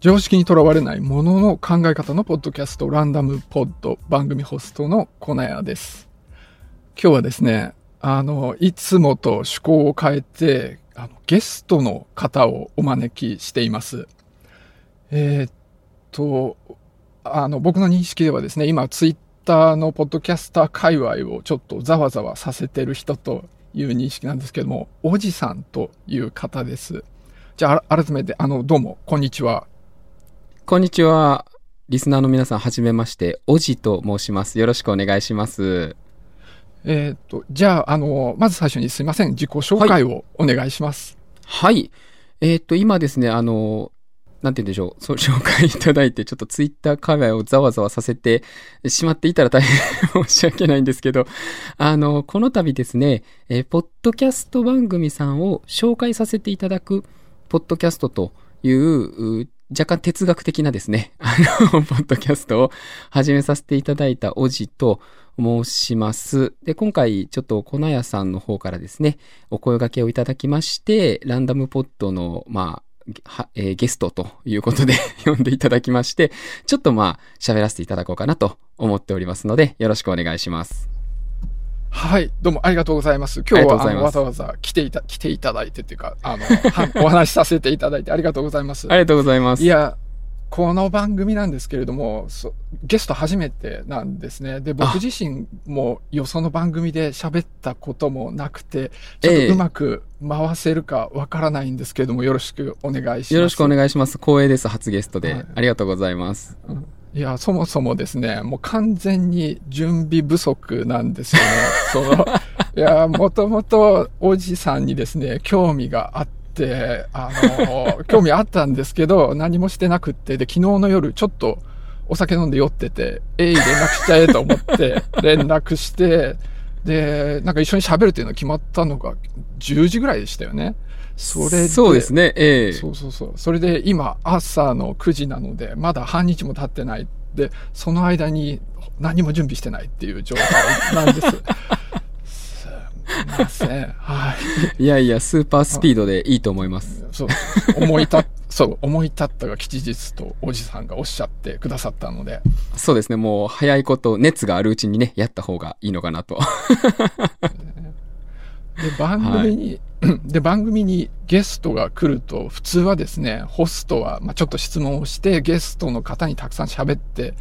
常識にとらわれないものの考え方のポッドキャストランダムポッド番組ホストのコナヤです。今日はですね、あの、いつもと趣向を変えて、あのゲストの方をお招きしています。えーっと、あの、僕の認識ではですね、今ツイッターのポッドキャスター界隈をちょっとざわざわさせてる人という認識なんですけども、おじさんという方です。じゃあ、改めて、あの、どうも、こんにちは。こんにちは。リスナーの皆さん、はじめまして、おじと申します。よろしくお願いします。えーっと、じゃあ、あの、まず最初にすいません。自己紹介をお願いします。はい。えーっと、今ですね、あの、なんて言うんでしょう、そう紹介いただいて、ちょっとツイッター界隈をざわざわさせてしまっていたら大変 申し訳ないんですけど、あの、この度ですね、えーポッドキャスト番組さんを紹介させていただく、ポッドキャストという、う若干哲学的なですね、あの、ポッドキャストを始めさせていただいたおじと申します。で、今回、ちょっと粉屋さんの方からですね、お声掛けをいただきまして、ランダムポッドの、まあ、えーゲストということで 呼んでいただきまして、ちょっとまあ、喋らせていただこうかなと思っておりますので、よろしくお願いします。はい、どうもありがとうございます。今日はわざわざ来ていた、来ていただいてっていうか、あの、はお話しさせていただいてありがとうございます。ありがとうございます。いや、この番組なんですけれども、そゲスト初めてなんですね。で、僕自身もよその番組で喋ったこともなくて、ちょっええとうまく回せるかわからないんですけれども、よろしくお願いします。よろしくお願いします。光栄です、初ゲストで。はいありがとうございます。いや、そもそもですね、もう完全に準備不足なんですよね。その、いや、もともとおじさんにですね、興味があって、あの、興味あったんですけど、何もしてなくって、で、昨日の夜、ちょっとお酒飲んで酔ってて、えい、連絡しちゃえと思って、連絡して、で、なんか一緒に喋るっていうのが決まったのが10時ぐらいでしたよね。それで、そうですね、ええそうそうそう。それで今朝の9時なので、まだ半日も経ってない。で、その間に何も準備してないっていう状態なんです。ません。はい。いやいや、スーパースピードでいいと思います。そう、思い立っ、そう、思い立ったが吉日とおじさんがおっしゃってくださったので、そうですね、もう早いこと、熱があるうちにね、やった方がいいのかなと。で、番組に、で、番組にゲストが来ると、普通はですね、ホストは、まあ、ちょっと質問をして、ゲストの方にたくさん喋って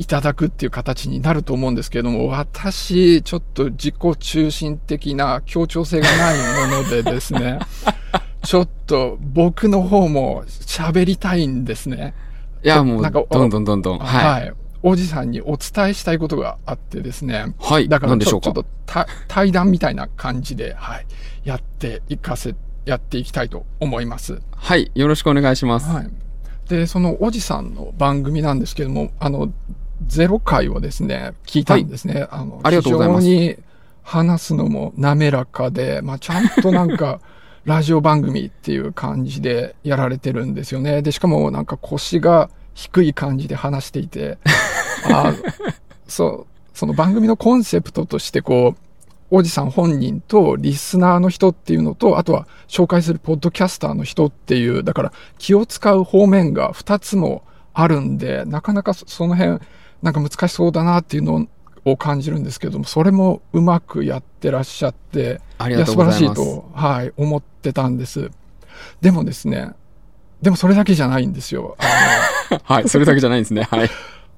いただくっていう形になると思うんですけれども、私、ちょっと自己中心的な協調性がないものでですね、ちょっと僕の方も喋りたいんですね。いや、もう、なんかどんどんどんどん。はい。はい。おじさんにお伝えしたいことがあってですね。はい。だから何でしょうか？ちょちょっとた対談みたいな感じで、はい、やっていかせ、やっていきたいと思います。はい。よろしくお願いします。はい。で、そのおじさんの番組なんですけども、あの、ゼロ回をですね、聞いたんですね。あの、ありがとうございます非常に話すのも滑らかで、まあ、ちゃんとなんか、ラジオ番組っていう感じでやられてるんですよね。で、しかもなんか腰が低い感じで話していて、あそう、その番組のコンセプトとしてこう、おじさん本人とリスナーの人っていうのと、あとは紹介するポッドキャスターの人っていう、だから気を使う方面が2つもあるんで、なかなかそその辺、なんか難しそうだなっていうのを感じるんですけども、それもうまくやってらっしゃって、ありがとうございます。や素晴らしいと、はい、思ってたんです。でもですね、でもそれだけじゃないんですよ。はい。それだけじゃないんですね。はい。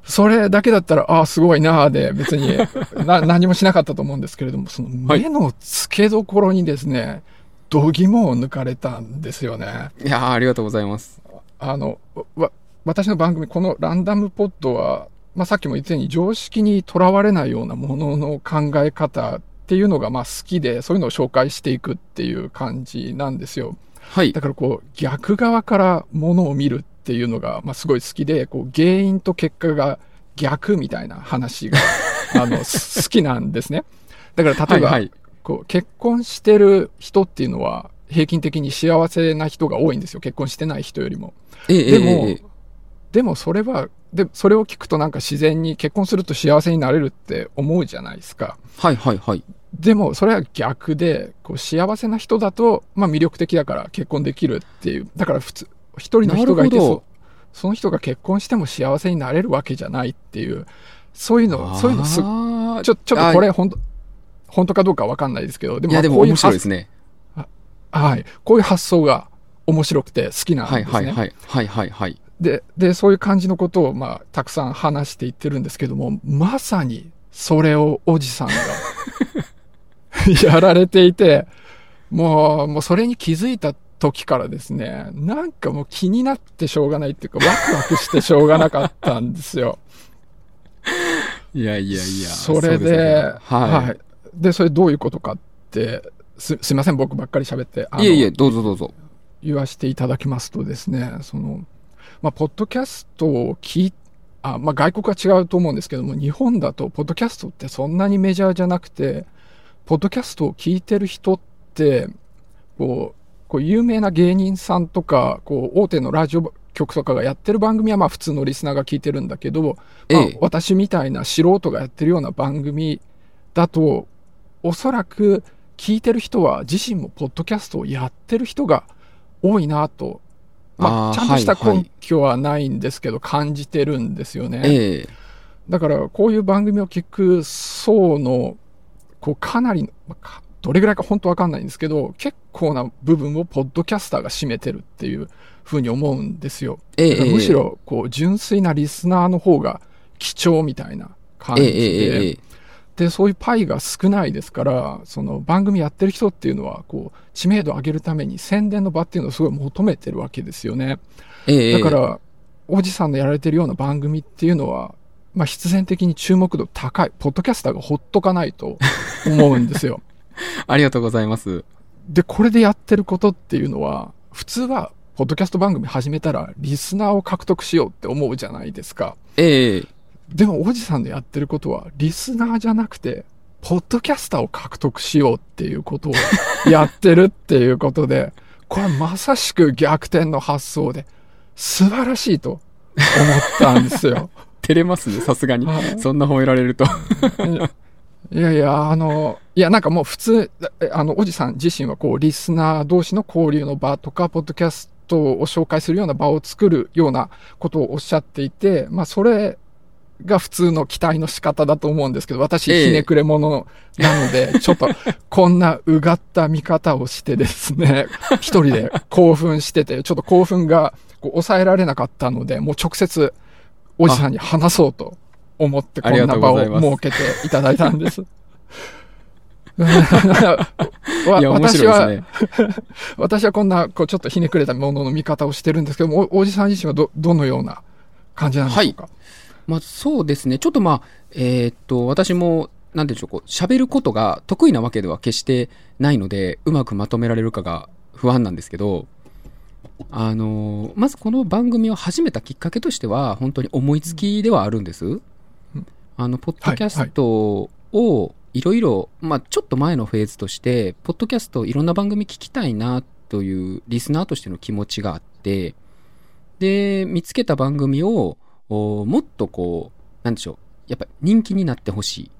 それだけだったら、ああ、すごいなあで、別に な何もしなかったと思うんですけれども、その目の付けどころにですね、度肝を抜かれたんですよね。いやーありがとうございます。あの、わ、私の番組、このランダムポッドは、まあ、さっきも言ったように常識にとらわれないようなものの考え方っていうのがまあ好きで、そういうのを紹介していくっていう感じなんですよ。はいだ。からこう逆側からものを見るっていうのがまあすごい好きで、こう原因と結果が逆みたいな話が あのす好きなんですね。だから例えば、はいはいこう結婚してる人っていうのは平均的に幸せな人が多いんですよ。結婚してない人よりも。ええでも、ええええでもそれは、で、それを聞くとなんか自然に結婚すると幸せになれるって思うじゃないですか。はいはいはい。でもそれは逆で、こう幸せな人だと、まあ魅力的だから結婚できるっていう。だから普通、一人の人がいてなるほどその人が結婚しても幸せになれるわけじゃないっていう、そういうの、そういうのす、ちょ、ちょっとこれ本当本当かどうかわかんないですけど、でいや、でもこういう面白いですね。発はい。こういう発想が面白くて好きなんはいですね。はいはい。はいはいはい。で、で、そういう感じのことを、まあ、たくさん話していってるんですけども、まさに、それをおじさんが、やられていて、もう、もうそれに気づいた時からですね、なんかもう気になってしょうがないっていうか、ワクワクしてしょうがなかったんですよ。いやいやいや。それうすよねで、はい。はい。で、それどういうことかって、す、すいません、僕ばっかり喋って。いえいえ、どうぞどうぞ。言わせていただきますとですね、その、まあ、ポッドキャストを聞いあ、まあ、外国は違うと思うんですけども、日本だと、ポッドキャストってそんなにメジャーじゃなくて、ポッドキャストを聞いてる人って、こう、こう有名な芸人さんとか、こう、大手のラジオ局とかがやってる番組は、まあ、普通のリスナーが聞いてるんだけど、まあええ。私みたいな素人がやってるような番組だと、おそらく聞いてる人は自身もポッドキャストをやってる人が多いなと、まあ、ちゃんとしたはいはい根拠はないんですけど、感じてるんですよね。ええ。だから、こういう番組を聞く層の、こう、かなりどれぐらいか本当わかんないんですけど、結構な部分をポッドキャスターが占めてるっていうふうに思うんですよ。むしろ、こう、純粋なリスナーの方が貴重みたいな感じえええええで、えで、そういうパイが少ないですから、その番組やってる人っていうのは、こう、知名度を上げるために宣伝の場っていうのをすごい求めてるわけですよね。ええだから、おじさんのやられてるような番組っていうのは、まあ、必然的に注目度高い、ポッドキャスターがほっとかないと思うんですよ。ありがとうございます。で、これでやってることっていうのは、普通は、ポッドキャスト番組始めたら、リスナーを獲得しようって思うじゃないですか。ええでも、おじさんのやってることは、リスナーじゃなくて、ポッドキャスターを獲得しようっていうことをやってるっていうことで、これまさしく逆転の発想で、素晴らしいと思ったんですよ。照れますね、さすがには。いそんな褒められると。いやいや、あの、いや、なんかもう普通、えあの、おじさん自身はこう、リスナー同士の交流の場とか、ポッドキャストを紹介するような場を作るようなことをおっしゃっていて、まあ、それが普通の期待の仕方だと思うんですけど、私、ええひねくれ者なので、ちょっと、こんなうがった見方をしてですね、一人で興奮してて、ちょっと興奮がこう抑えられなかったので、もう直接、おじさんに話そうと思って、こんな場を設けていただいたんです。私は、ね。私はこんな、こう、ちょっとひねくれたものの見方をしてるんですけども、おおじさん自身はど、どのような感じなんでしょうか、まあ、そうですね。ちょっとまあ、えーっと、私も、なんでしょう、こう、喋ることが得意なわけでは決してないので、うまくまとめられるかが不安なんですけど、あのーまずこの番組を始めたきっかけとしては、本当に思いつきではあるんです。あの、ポッドキャストをいろいろ、まあ、ちょっと前のフェーズとして、ポッドキャストいろんな番組聞きたいなというリスナーとしての気持ちがあって、で、見つけた番組を、もっとこう、なんでしょう、やっぱ人気になってほし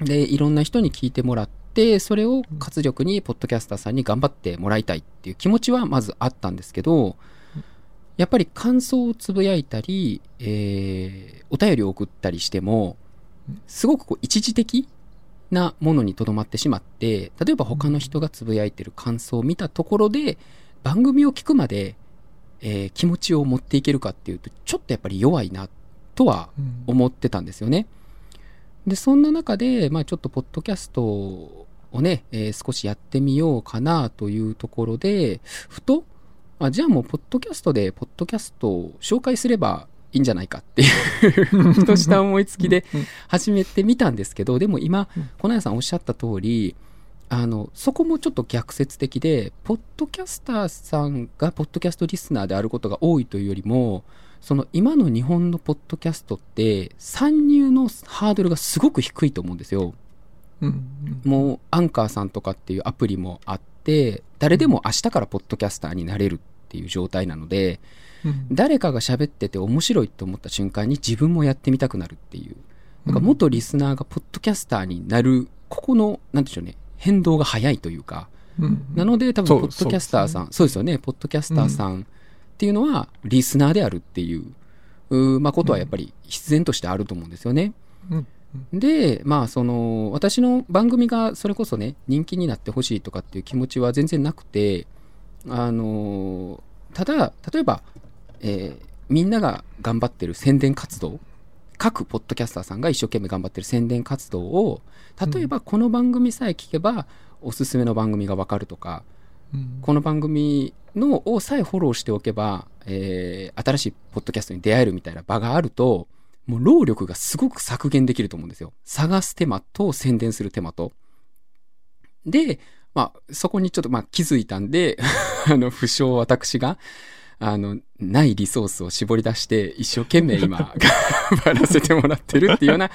い。で、いろんな人に聞いてもらって、それを活力に、ポッドキャスターさんに頑張ってもらいたいっていう気持ちはまずあったんですけど、やっぱり感想をつぶやいたり、えーお便りを送ったりしても、すごくこう一時的なものにとどまってしまって、例えば他の人がつぶやいてる感想を見たところで、番組を聞くまで、えー気持ちを持っていけるかっていうと、ちょっとやっぱり弱いなとはうん思ってたんですよね。で、そんな中で、まあちょっとポッドキャストをね、えー少しやってみようかなというところで、ふと、あじゃあもうポッドキャストでポッドキャストを紹介すればいいんじゃないかっていうふとした思いつきでうん始めてみたんですけど、でも今うん、小谷さんおっしゃった通り、あの、そこもちょっと逆説的で、ポッドキャスターさんがポッドキャストリスナーであることが多いというよりも、その今の日本のポッドキャストって参入のハードルがすごく低いと思うんですよ。うんもうアンカーさんとかっていうアプリもあって、誰でも明日からポッドキャスターになれるっていう状態なので、うん誰かが喋ってて面白いと思った瞬間に自分もやってみたくなるっていう。なんか元リスナーがポッドキャスターになる、ここの、なんでしょうね、変動が早いというか、うん。なので多分、ポッドキャスターさん、そうですよね、ポッドキャスターさんっていうのは、リスナーであるっていう、うまあ、ことはやっぱり必然としてあると思うんですよね。うん。で、まあ、その、私の番組がそれこそね、人気になってほしいとかっていう気持ちは全然なくて、あの、ただ、例えば、えーみんなが頑張ってる宣伝活動、各ポッドキャスターさんが一生懸命頑張ってる宣伝活動を、例えばこの番組さえ聞けば、おすすめの番組がわかるとか、うんこの番組のをさえフォローしておけば、えー新しいポッドキャストに出会えるみたいな場があると、もう労力がすごく削減できると思うんですよ。探す手間と宣伝する手間と。で、まあ、そこにちょっとまあ気づいたんで、あの、不詳私が、あの、ないリソースを絞り出して、一生懸命今、頑張らせてもらってるっていうような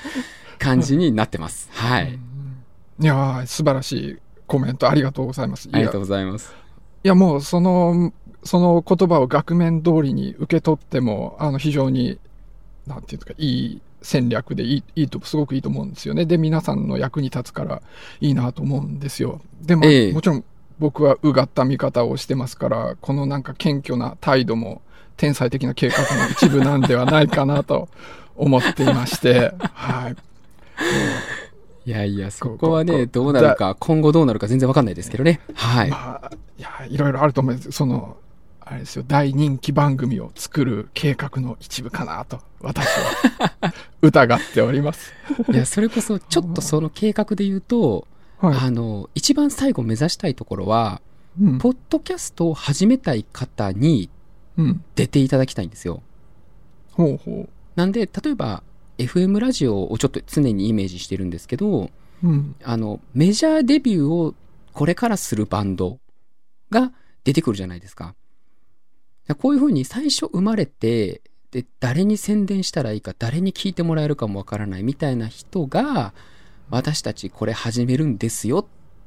感じになってます。はい。いやー素晴らしいコメントありがとうございます。いやありがとうございます。いやもうその、その言葉を額面通りに受け取っても、あの非常に、なんていうか、いい戦略でいいいいと、すごくいいと思うんですよね。で、皆さんの役に立つからいいなと思うんですよ。でも、ええもちろん僕はうがった見方をしてますから、このなんか謙虚な態度も天才的な計画の一部なんではないかなと思っていまして、はい。いやいや、そここはね、どうなるか、今後どうなるか全然わかんないですけどね。はい。まあ、いや、いろいろあると思うんですその、あれですよ、大人気番組を作る計画の一部かなと、私は 疑っております。いや、それこそ、ちょっとその計画で言うと、はい。あの、一番最後目指したいところは、うん。ポッドキャストを始めたい方にうん。出ていただきたいんですよ。ほうほなんで、例えば、FM ラジオをちょっと常にイメージしてるんですけど、う。うん。あの、メジャーデビューをこれからするバンドが出てくるじゃないですか。こういうふうに最初生まれて、で、誰に宣伝したらいいか、誰に聞いてもらえるかもわからないみたいな人が、私たちこれ始めるんですよっ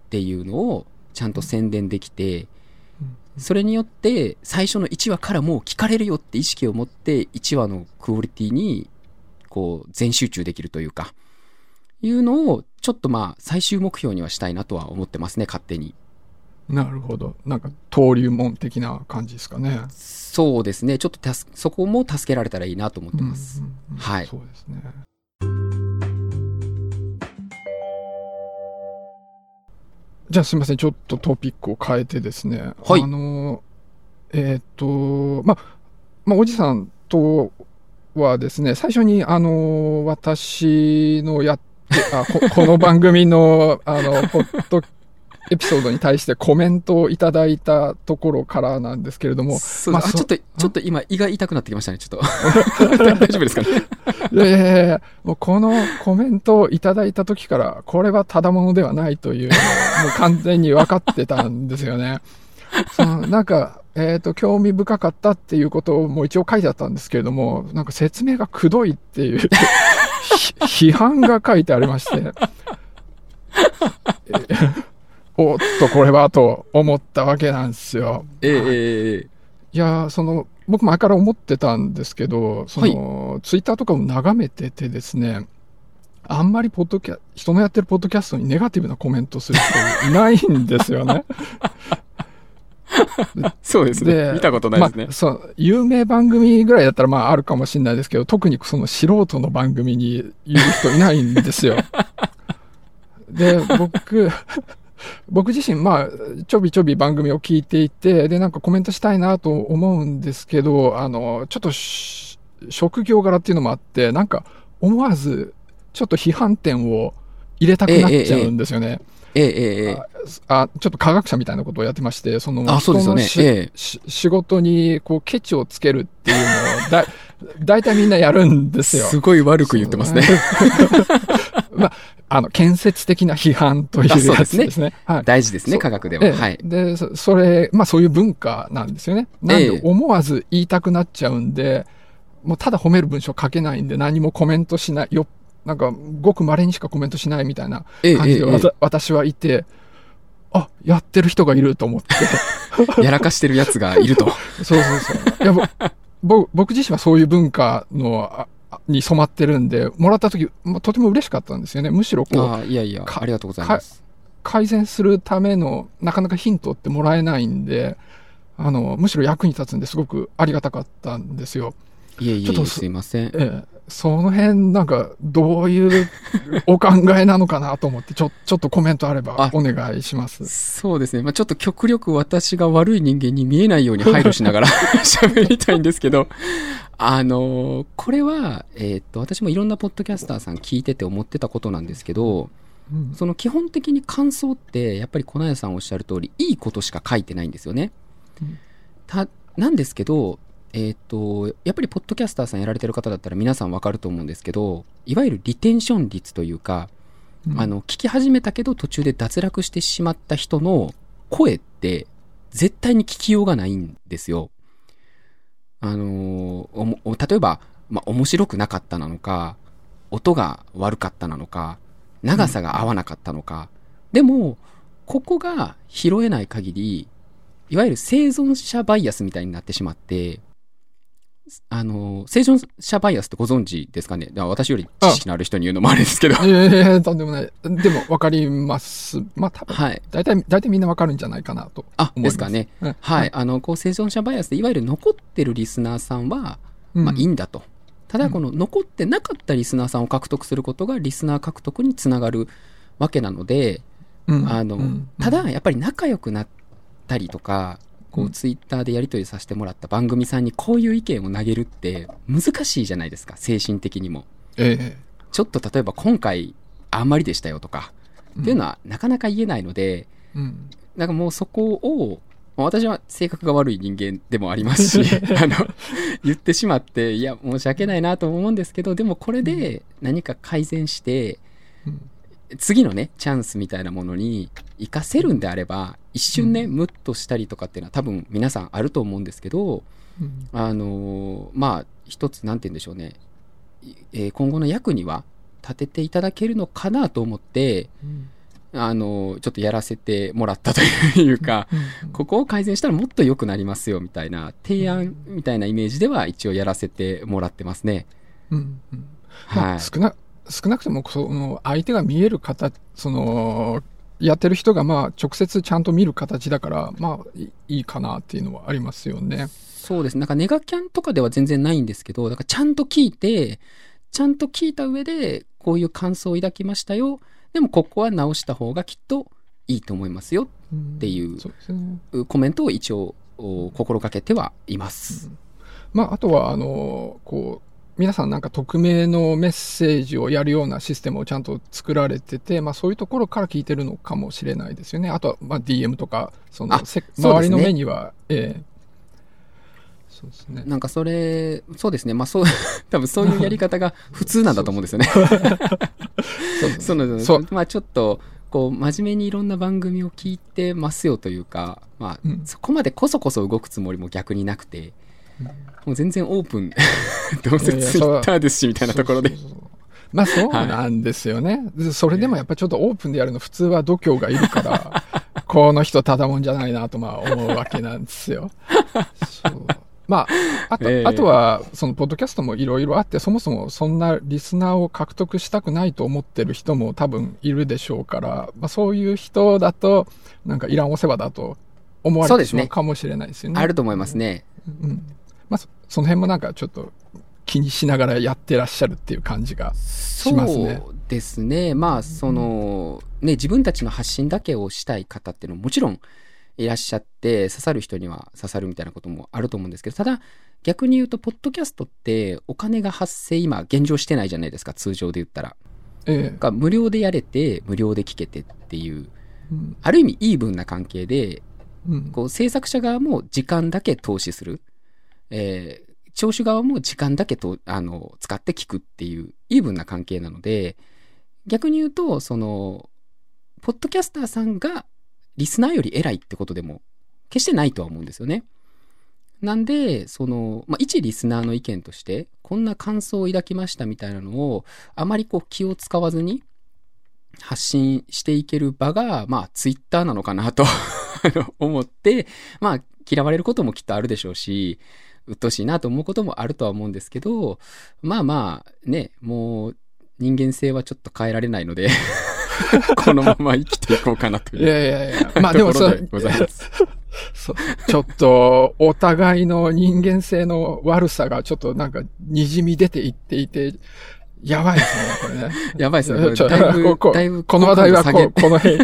ていうのをちゃんと宣伝できて、それによって最初の1話からもう聞かれるよって意識を持って1話のクオリティにこう全集中できるというか、いうのをちょっとまあ最終目標にはしたいなとは思ってますね、勝手に。なるほど。なんか、登竜門的な感じですかね。そうですね、ちょっとたすそこも助けられたらいいなと思ってます。うんうんうんはいそうですね。じゃあすみません、ちょっとトピックを変えてですね。はいあの、えーっと、まあ、まあ、おじさんとはですね、最初に、あの、私のやって、あここの番組の、あの、ポッドエピソードに対してコメントをいただいたところからなんですけれども、そうまあちょっと、ちょっと今胃が痛くなってきましたね、ちょっと。大丈夫ですかね？いやいやいやもうこのコメントをいただいた時から、これはただものではないというのを、もう完全に分かってたんですよね。そのなんか、えっ、と、興味深かったっていうことをもう一応書いてあったんですけれども、なんか説明がくどいっていうひ 批判が書いてありまして、えおっと、これはと思ったわけなんですよ。ええええええいやーその僕前から思ってたんですけどその、ツイッターとかを眺めててですねあんまりポッドキャ人のやってるポッドキャストにネガティブなコメントする人いないんですよね。そうですね。見たことないですねまあ、。そう有名番組ぐらいだったらまああるかもしれないですけど特にその素人の番組に言う人いないんですよ。で僕僕自身、まあ、ちょびちょび番組を聞いていて、で、なんかコメントしたいなと思うんですけど、あの、ちょっとし職業柄っていうのもあって、なんか思わず、ちょっと批判点を入れたくなっちゃうんですよね。ええええちょっと科学者みたいなことをやってまして、その、あそうですよねええし仕事に、こう、ケチをつけるっていうのを、だ、大体みんなやるんですよ。すごい悪く言ってますね。まあ、あの、建設的な批判というやつですね。はい。大事ですね、科学では。ええはい。で、そそれ、まあそういう文化なんですよね。なんええで思わず言いたくなっちゃうんで、もうただ褒める文章書けないんで何もコメントしない、よ、なんかごく稀にしかコメントしないみたいなええ感じで、私はいて、あ、やってる人がいると思って。やらかしてる奴がいると。そうそうそう。いや、僕自身はそういう文化の、に染まってるんで、もらった時、まあとても嬉しかったんですよね。むしろこう、いやいや、かありがとうございます。改善するためのなかなかヒントってもらえないんで、あの、むしろ役に立つんですごくありがたかったんですよ。いえいえ、ちょっとすいません。ええ、その辺、なんか、どういうお考えなのかなと思って、ちょ、ちょっとコメントあればあお願いします。そうですね。まあちょっと極力私が悪い人間に見えないように配慮しながら 喋りたいんですけど、あのーこれは、えーっと、私もいろんなポッドキャスターさん聞いてて思ってたことなんですけど、うんその基本的に感想って、やっぱり粉谷さんおっしゃる通り、いいことしか書いてないんですよね。うんた、なんですけど、えーっと、やっぱりポッドキャスターさんやられてる方だったら皆さんわかると思うんですけど、いわゆるリテンション率というか、うんあの、聞き始めたけど途中で脱落してしまった人の声って絶対に聞きようがないんですよ。あのおも、お例えば、まあ、面白くなかったなのか、音が悪かったなのか、長さが合わなかったのか。でも、ここが拾えない限り、いわゆる生存者バイアスみたいになってしまって、あの、生存者バイアスってご存知ですかね？私より知識のある人に言うのもあれですけど。いやいやとんでもない。でも、わかります。まあ、多分、はい。大体、大体みんなわかるんじゃないかなとあ、思います。ですかね。うん。はい。あの、こう、生存者バイアスで、いわゆる残ってるリスナーさんは、まあ、いいんんだと。ただ、この残ってなかったリスナーさんを獲得することが、リスナー獲得につながるわけなので、うんあのうん、ただ、やっぱり仲良くなったりとか、こう、うん。ツイッターでやり取りさせてもらった番組さんにこういう意見を投げるって難しいじゃないですか、精神的にも。えちょっと例えば今回あんまりでしたよとか、えっていうのはなかなか言えないので、うん。なんかもうそこを、まあ私は性格が悪い人間でもありますし、あの、言ってしまって、いや、申し訳ないなと思うんですけど、でもこれで何か改善して、うん次のね、チャンスみたいなものに活かせるんであれば、一瞬ね、ムッとしたりとかっていうのは多分皆さんあると思うんですけど、うん。あのーまあ、一つ、なんて言うんでしょうね、いえー今後の役には立てていただけるのかなと思って、うん。あのーちょっとやらせてもらったというか、ここを改善したらもっと良くなりますよみたいな提案みたいなイメージでは一応やらせてもらってますね。うんうん。まはい。あ少な少なくともその相手が見える形そのやってる人がまあ直接ちゃんと見る形だからまあいいいかなっていうのはありますよね。そうです。なんかネガキャンとかでは全然ないんですけど、だからちゃんと聞いて、ちゃんと聞いた上で、こういう感想を抱きましたよ。でもここは直した方がきっといいと思いますよ。っていうそうですね。コメントを一応お心がけてはいます。まああとはあのこう皆さんなんか匿名のメッセージをやるようなシステムをちゃんと作られてて、まあそういうところから聞いてるのかもしれないですよね。あとはまあ DM とか、そのあせ周りの目には、ええそうですね。なんかそれ、そうですね。まあそう、多分そういうやり方が普通なんだと思うんですよね。そうですそのそうまあちょっと、こう、真面目にいろんな番組を聞いてますよというか、まあ、うんそこまでこそこそ動くつもりも逆になくて、うんもう全然オープン、どうせツイッターですし、みたいなところでまあそうなんですよね。でそれでもやっぱちょっとオープンでやるの普通は度胸がいるから、この人ただもんじゃないなとまあ思うわけなんですよ。そうまあ、あと、ええあとは、その、ポッドキャストもいろいろあって、そもそもそんなリスナーを獲得したくないと思ってる人も多分いるでしょうから、まあそういう人だと、なんかいらんお世話だと思われてしまうかもしれないですよね。あると思いますね。うん。まあそその辺もなんかちょっと気にしながらやってらっしゃるっていう感じが。そますねうですね。まあ、その、ね、自分たちの発信だけをしたい方っていうのももちろんいらっしゃって、刺さる人には刺さるみたいなこともあると思うんですけど、ただ、逆に言うと、ポッドキャストってお金が発生今、現状してないじゃないですか、通常で言ったら。ええが無料でやれて、無料で聞けてっていう、うんある意味イーブンな関係で、うんこう制作者側も時間だけ投資する。えー聴取側も時間だけとあの使って聞くっていうイーブンな関係なので、逆に言うと、その、ポッドキャスターさんがリスナーより偉いってことでも決してないとは思うんですよね。なんで、その、まあ、一リスナーの意見として、こんな感想を抱きましたみたいなのを、あまりこう気を使わずに発信していける場が、まあ、ツイッターなのかなと思って、まあ、嫌われることもきっとあるでしょうし、鬱陶しいなと思うこともあるとは思うんですけど、まあまあ、ね、もう、人間性はちょっと変えられないので、このまま生きていこうかなという。いやいやいや、まあでもそところでございます。そちょっと、お互いの人間性の悪さがちょっとなんか滲み出ていっていて、やばいですね、これね。やばいですね。ちょだいぶここだいぶこの話題はここの辺、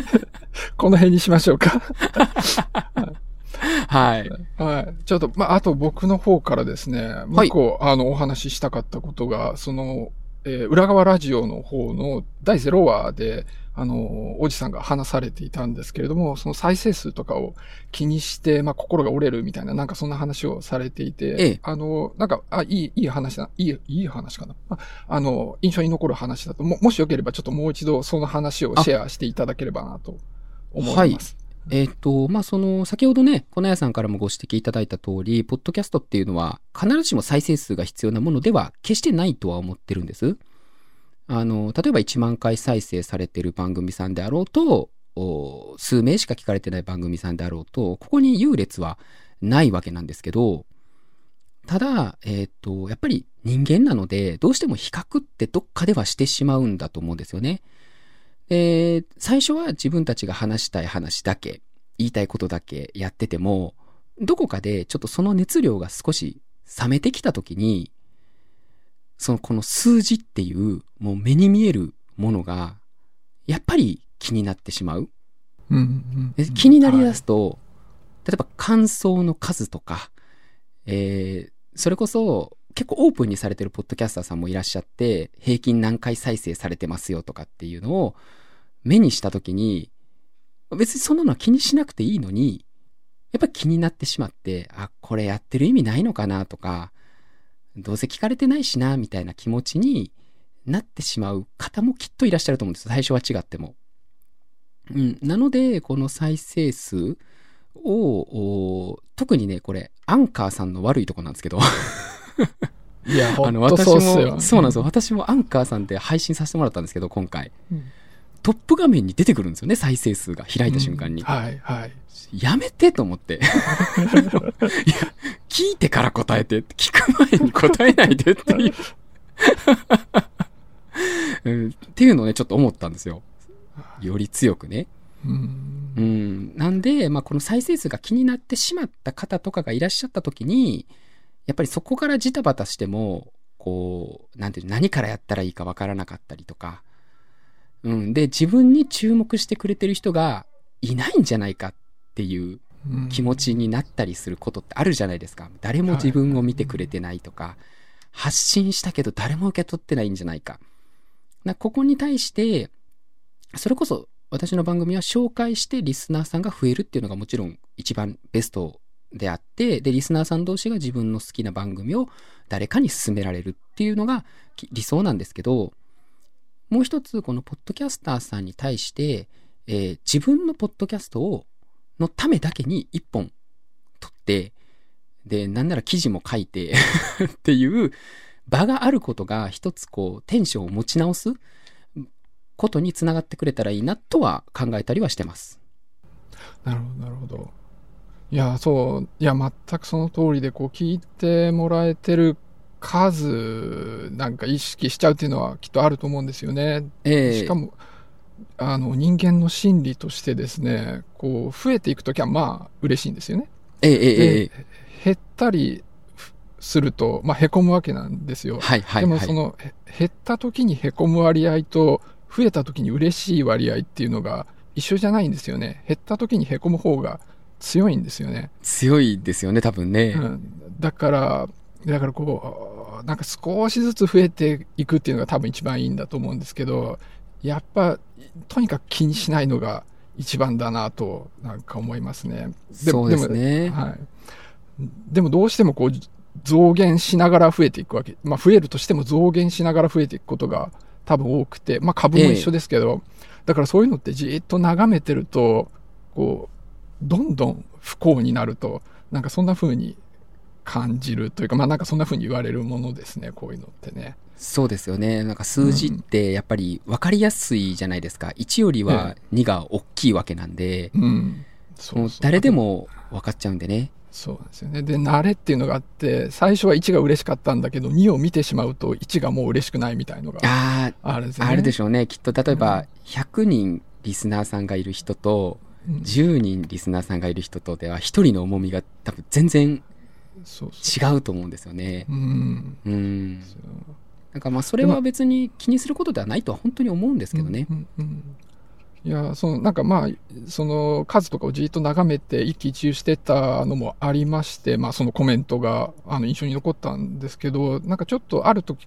この辺にしましょうか。はい。はい。ちょっと、まあ、あと僕の方からですね、もう一個、あの、お話ししたかったことが、その、えー裏側ラジオの方の第0話で、あの、おじさんが話されていたんですけれども、その再生数とかを気にして、まあ、心が折れるみたいな、なんかそんな話をされていて、ええあの、なんか、あ、いい、いい話だ、いい、いい話かな。ああの、印象に残る話だと、も、もしよければちょっともう一度その話をシェアしていただければなと思います。えっ、と、まあ、その、先ほどね、粉屋さんからもご指摘いただいた通り、ポッドキャストっていうのは、必ずしも再生数が必要なものでは、決してないとは思ってるんです。あの、例えば1万回再生されてる番組さんであろうと、数名しか聞かれてない番組さんであろうと、ここに優劣はないわけなんですけど、ただ、えっ、と、やっぱり人間なので、どうしても比較ってどっかではしてしまうんだと思うんですよね。で、最初は自分たちが話したい話だけ、言いたいことだけやってても、どこかでちょっとその熱量が少し冷めてきた時に、そのこの数字っていうもう目に見えるものが、やっぱり気になってしまう。うんうんでうん気になりだすと、例えば感想の数とか、えーそれこそ結構オープンにされてるポッドキャスターさんもいらっしゃって、平均何回再生されてますよとかっていうのを目にしたときに、別にそんなのは気にしなくていいのに、やっぱ気になってしまって、あ、これやってる意味ないのかなとか、どうせ聞かれてないしな、みたいな気持ちになってしまう方もきっといらっしゃると思うんです。最初は違っても。うん。なので、この再生数を、お特にね、これ、アンカーさんの悪いとこなんですけど、いや、ほ あの、私。も、そうなんですよ。私もアンカーさんで配信させてもらったんですけど、今回。うんトップ画面に出てくるんですよね、再生数が開いた瞬間に。うんはい、はい。やめてと思って。いや、聞いてから答えて、聞く前に答えないでっていう。うんっていうのをね、ちょっと思ったんですよ。より強くね。うんうん。なんで、まあ、この再生数が気になってしまった方とかがいらっしゃった時に、やっぱりそこからジタバタしても、こう、なんていうの、何からやったらいいかわからなかったりとか、うん。で、自分に注目してくれてる人がいないんじゃないかっていううん気持ちになったりすることってあるじゃないですか。誰も自分を見てくれてないとか、発信したけど誰も受け取ってないんじゃないか。なここに対して、それこそ私の番組は紹介してリスナーさんが増えるっていうのがもちろん一番ベストであって、で、リスナーさん同士が自分の好きな番組を誰かに勧められるっていうのがき理想なんですけど、もう一つこのポッドキャスターさんに対して、えー自分のポッドキャストをのためだけに一本撮って、で、なんなら記事も書いて っていう場があることが一つこうテンションを持ち直すことにつながってくれたらいいなとは考えたりはしてます。なるほど、なるほど。いや、そう、いや、全くその通りで、こう、聞いてもらえてる数、なんか意識しちゃうっていうのはきっとあると思うんですよね。ええしかも、あの、人間の心理としてですね、こう、増えていくときは、まあ、嬉しいんですよね。ええええええ減ったりすると、まあ、凹むわけなんですよ。はいはいはい。でもその、へ減った時に凹む割合と増えた時に嬉しい割合っていうのが一緒じゃないんですよね減った時に凹む方が強いんですよね、強いですよね、多分ね。うん、だからだからこうなんか少しずつ増えていくっていうのが多分一番いいんだと思うんですけどやっぱとにかく気にしないのが一番だなとなんか思いますね。そうですもね。はい、でもどうしてもこう増減しながら増えていくわけ、まあ、増えるとしても増減しながら増えていくことが多分多くて、まあ、株も一緒ですけど、だからそういうのってじっと眺めてるとこうどんどん不幸になるとなんかそんな風に感じるというかまあなんかそんな風に言われるものですねこういうのってね。そうですよね。なんか数字ってやっぱり分かりやすいじゃないですか。1よりは2が大きいわけなんで、うん、そうそう誰でも分かっちゃうんでね。そうなんですよね。で、慣れっていうのがあって、最初は1が嬉しかったんだけど、2を見てしまうと1がもう嬉しくないみたいのがあるんですよね。あるでしょうね。きっと例えうば100人リスナーさんがいる人と、うん10人リスナーさんがいる人とでは1人の重みが多分全然。違うと思うんですよね。うん。うん。なんかまあそれは別に気にすることではないとは本当に思うんですけどね。うんうんうんいや、その、なんかまあ、その数とかをじっと眺めて一喜一憂してたのもありまして、まあそのコメントが、あの、印象に残ったんですけど、なんかちょっとある時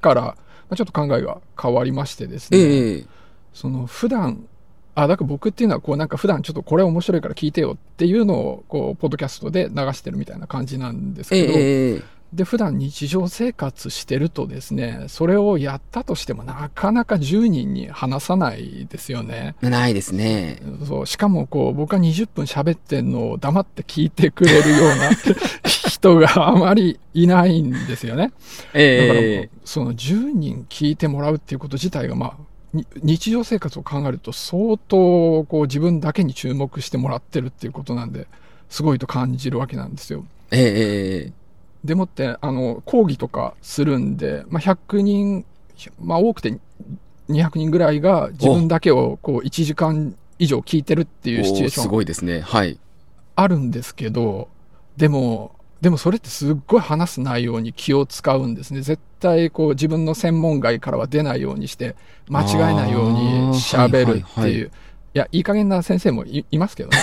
から、まあ、ちょっと考えが変わりましてですね、ええその普段あ、だから僕っていうのは、こうなんか普段ちょっとこれ面白いから聞いてよっていうのを、こう、ポッドキャストで流してるみたいな感じなんですえけど、ええで、普段日常生活してるとですね、それをやったとしてもなかなか10人に話さないですよね。えないですね。そう、しかもこう、僕が20分喋ってんのを黙って聞いてくれるような 人があまりいないんですよね。だからその10人聞いてもらうっていうこと自体が、まあ、に日常生活を考えると相当こう自分だけに注目してもらってるっていうことなんで、すごいと感じるわけなんですよ。ええええでもって、あの、講義とかするんで、まあ、100人、まあ、多くて200人ぐらいが自分だけをこう1時間以上聞いてるっていうシチュエーションごいですね。はい。あるんですけど、でも、でもそれってすっごい話す内容に気を使うんですね。絶対こう自分の専門外からは出ないようにして、間違えないように喋るっていう。はいはいはいいや、いい加減な先生もいいますけどね。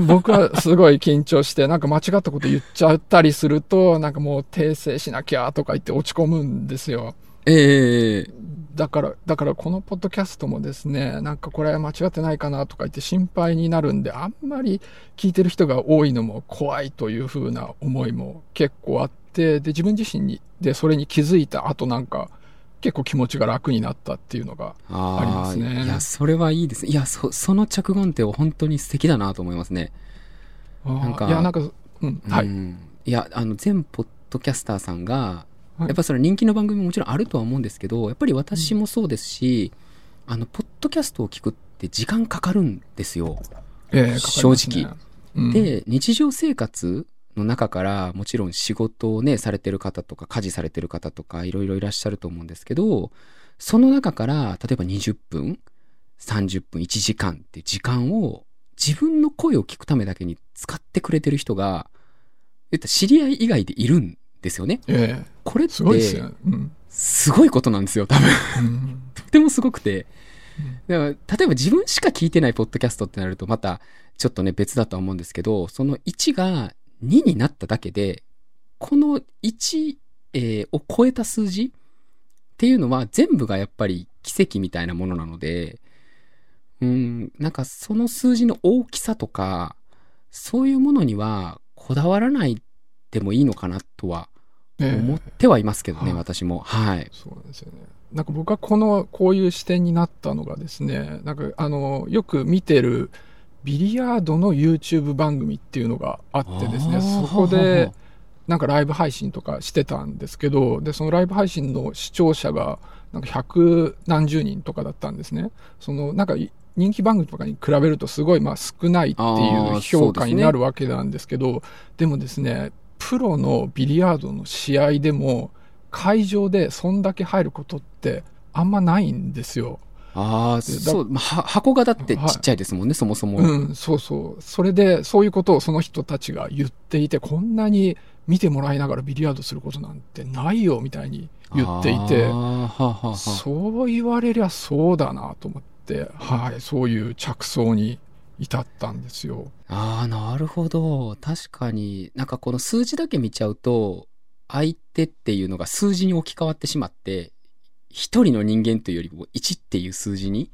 僕はすごい緊張して、なんか間違ったこと言っちゃったりすると、なんかもう訂正しなきゃとか言って落ち込むんですよ。ええええだから、だからこのポッドキャストもですね、なんかこれ間違ってないかなとか言って心配になるんで、あんまり聞いてる人が多いのも怖いというふうな思いも結構あって、で、自分自身に、で、それに気づいた後なんか、結構気持ちが楽になったっていうのが、あありますねいや、それはいいですね。いや、そ、その着眼点は本当に素敵だなと思いますね。なんかいや、なんか、うん、はい。うんいや、あの、全ポッドキャスターさんが、はいやっぱそれ人気の番組ももちろんあるとは思うんですけど、やっぱり私もそうですし、あの、ポッドキャストを聞くって時間かかるんですよ。ええかかりますね正直。うん、で、日常生活の中から、もちろん仕事をね、されてる方とか、家事されてる方とか、いろいろいらっしゃると思うんですけど、その中から、例えば20分、30分、1時間って時間を、自分の声を聞くためだけに使ってくれてる人が、言ったら知り合い以外でいるんですよね。えこれって、えすごいですよ。うん。すごいことなんですよ、多分。うんとてもすごくて。だから、例えば自分しか聞いてないポッドキャストってなると、また、ちょっとね、別だとは思うんですけど、その1が2になっただけで、この1、えーを超えた数字っていうのは全部がやっぱり奇跡みたいなものなので、うん、なんかその数字の大きさとか、そういうものにはこだわらないでもいいのかなとはええ思ってはいますけどね、はい私も。はい。そうなんですよね。なんか僕はこの、こういう視点になったのがですね、なんかあの、よく見てるビリヤードの YouTube 番組っていうのがあってですね、そこで、なんかライブ配信とかしてたんですけど、で、そのライブ配信の視聴者が、なんか百何十人とかだったんですね。その、なんかい人気番組とかに比べるとすごいまあ少ないってあいうー評価になるわけなんですけど、でもですね、プロのビリヤードの試合でも、会場でそんだけ入ることってあんまないんですよ。ああ、そう、まあは箱がだってちっちゃいですもんね、そもそも。うん、そうそう。それで、そういうことをその人たちが言っていて、こんなに見てもらいながらビリヤードすることなんてないよ、みたいに言っていてはあはそう言われりゃそうだなと思って、はい、そういう着想に至ったんですよ。ああ、なるほど。確かに、なんかこの数字だけ見ちゃうと、相手っていうのが数字に置き換わってしまって、一人の人間というよりも1っていう数字に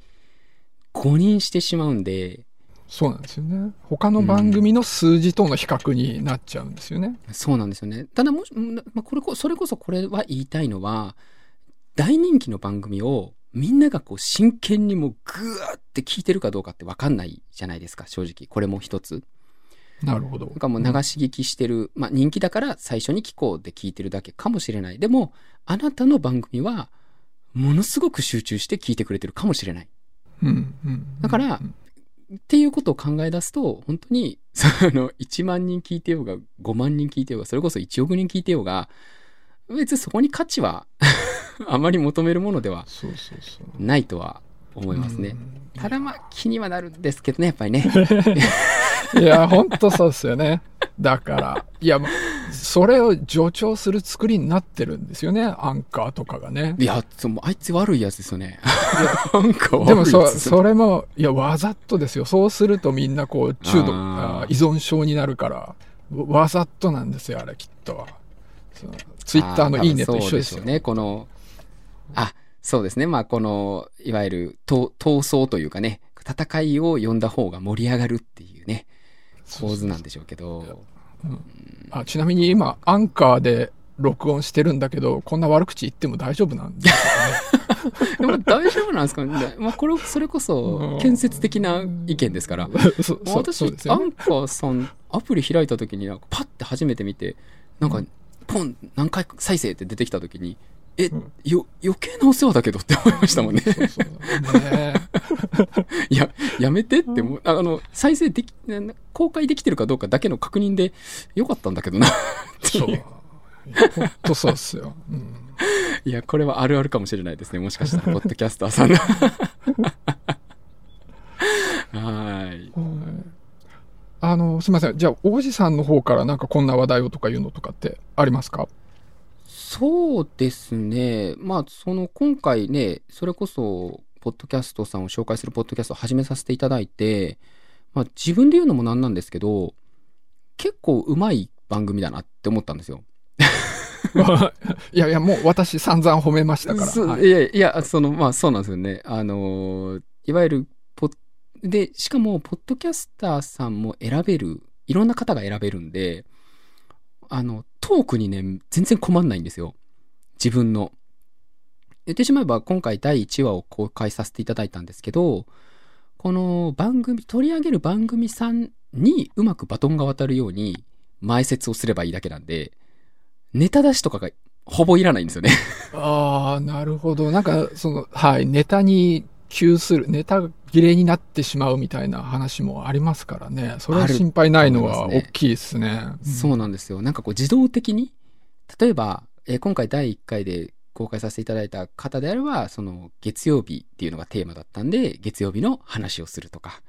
誤認してしまうんで、そうなんですよね。他の番組の数字との比較になっちゃうんですよね。そうなんですよね。ただもし、うんまあ、これこ、それこそこれは言いたいのは、大人気の番組をみんながこう真剣にもうぐーって聞いてるかどうかってわかんないじゃないですか、正直。これも一つ。なるほど。なんかもう流し聞きしてる、まあ人気だから最初に聞こうって聞いてるだけかもしれない。でも、あなたの番組は、ものすごく集中して聞いてくれてるかもしれない。だからうんっていうことを考え出すと、本当に、その、1万人聞いてようが、5万人聞いてようが、それこそ1億人聞いてようが、別にそこに価値は、あまり求めるものでは。ないとは思いますね。うんただまあ気にはなるんですけどね、やっぱりね。いや、ほんとそうですよね。だから、いや、まそれを助長する作りになってるんですよね、アンカーとかがね。いや、そのあいつ悪いやつですよね。なんか悪いでもそ、やつですよそれも、いや、わざとですよ。そうするとみんなこう、中毒、依存症になるから、わわざとなんですよ、あれきっと。そのツイッターのいいねと一緒ですよ。ね。この、あ、そうですね。まあ、この、いわゆる、と闘争というかね、戦いを呼んだ方が盛り上がるっていうね、構図なんでしょうけど。あちなみに今、アンカーで録音してるんだけど、こんな悪口言っても大丈夫なんです でも大丈夫なんですか？ね。まあ、これ、それこそ、建設的な意見ですから。私、ねアンカーさん、アプリ開いた時に、パッて初めて見て、なんか、ポン、何回再生って出てきた時に、え、うんよ、余計なお世話だけどって思いましたもんね。そうそうね いや、やめてってああの、再生でき、公開できてるかどうかだけの確認でよかったんだけどな。そう。いいうやほんとそうっすよ。うんいや、これはあるあるかもしれないですね。もしかしたら、ポッドキャスターさんが。はい。あの、すみません。じゃあ、王子さんの方からなんかこんな話題をとかいうのとかってありますか？そうですね。まあ、その、今回ね、それこそ、ポッドキャストさんを紹介するポッドキャストを始めさせていただいて、まあ、自分で言うのもなんなんですけど、結構うまい番組だなって思ったんですよ。いやいや、もう私散々褒めましたから。はいいやいや、その、まあそうなんですよね。あのー、いわゆる、ポッで、しかも、ポッドキャスターさんも選べる、いろんな方が選べるんで、あの、トークにね、全然困んないんですよ。自分の。言ってしまえば、今回第1話を公開させていただいたんですけど、この番組、取り上げる番組さんにうまくバトンが渡るように前説をすればいいだけなんで、ネタ出しとかがほぼいらないんですよね。ああ、なるほど。なんか、その、はい、ネタに窮する、ネタ切れになってしまうみたいな話もありますからね。それは心配ないのは大きいですね。そうなんですよ。なんかこう自動的に、例えば、えー今回第1回で公開させていただいた方であれば、その月曜日っていうのがテーマだったんで、月曜日の話をするとか、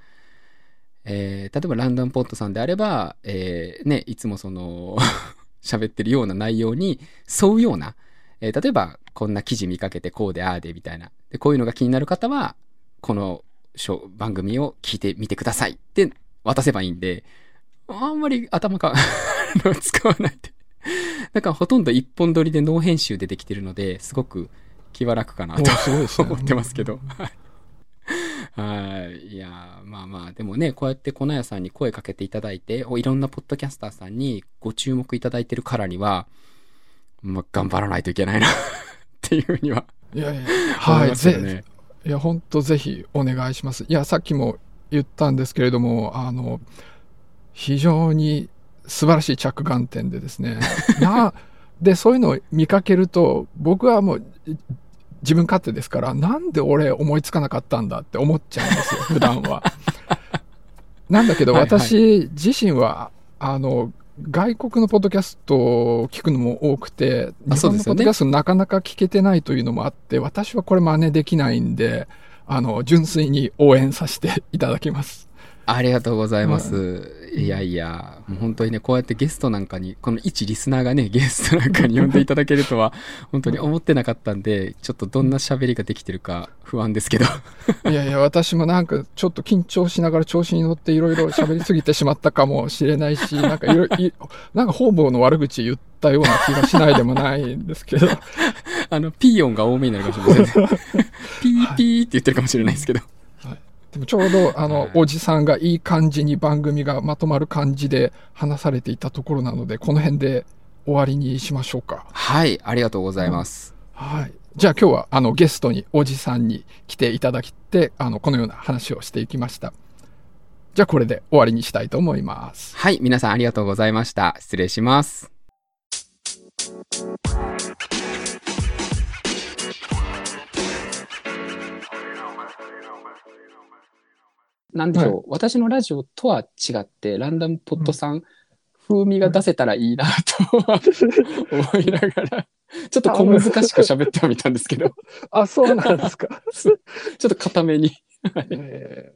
えー例えばランダムポットさんであれば、えーね、いつもその、喋ってるような内容に沿うような、えー例えばこんな記事見かけてこうでああでみたいな。で、こういうのが気になる方は、この番組を聞いてみてくださいって渡せばいいんで、あんまり頭か、使わないで。だからほとんど一本撮りでノー編集でできてるので、すごく気は楽かなおと思ってますけど。はいはい。いやーまあまあ、でもね、こうやって粉屋さんに声かけていただいて、おいろんなポッドキャスターさんにご注目いただいてるからには、まあ、頑張らないといけないなっていうふうには。いやいや、はい、ぜ。いや、本当ぜひお願いします。いや、さっきも言ったんですけれども、あの、非常に素晴らしい着眼点でですね。な、で、そういうのを見かけると、僕はもう、い自分勝手ですから、なんで俺思いつかなかったんだって思っちゃうんですよ、普段は。なんだけど、はいはい私自身は、あの、外国のポッドキャストを聞くのも多くて、あ日本のポッドキャストなかなか聞けてないというのもあって、私はこれ真似できないんで、あの、純粋に応援させていただきます。ありがとうございます。いやいや、もう本当にね、こうやってゲストなんかに、この一リスナーがね、ゲストなんかに呼んでいただけるとは、本当に思ってなかったんで、ちょっとどんな喋りができてるか不安ですけど。いやいや、私もなんかちょっと緊張しながら調子に乗っていろいろ喋りすぎてしまったかもしれないし、なんかいろいろい、なんか方々の悪口言ったような気がしないでもないんですけど、あの、ピー音が多めになるかもしれませんね。ピーピーって言ってるかもしれないですけど。でもちょうどあはのい、おじさんがいい感じに番組がまとまる感じで話されていたところなので、この辺で終わりにしましょうか。はい、ありがとうございます。はい。じゃあ今日はあのゲストにおじさんに来ていただきて、あの、このような話をしていきました。じゃあこれで終わりにしたいと思います。はい、皆さんありがとうございました。失礼します。なんでしょう、私のラジオとは違って、ランダムポットさん、風味が出せたらいいなとは 思いながら、ちょっと小難しく喋ってはみたんですけど、あ、そうなんですか。ちょっと固めに。えー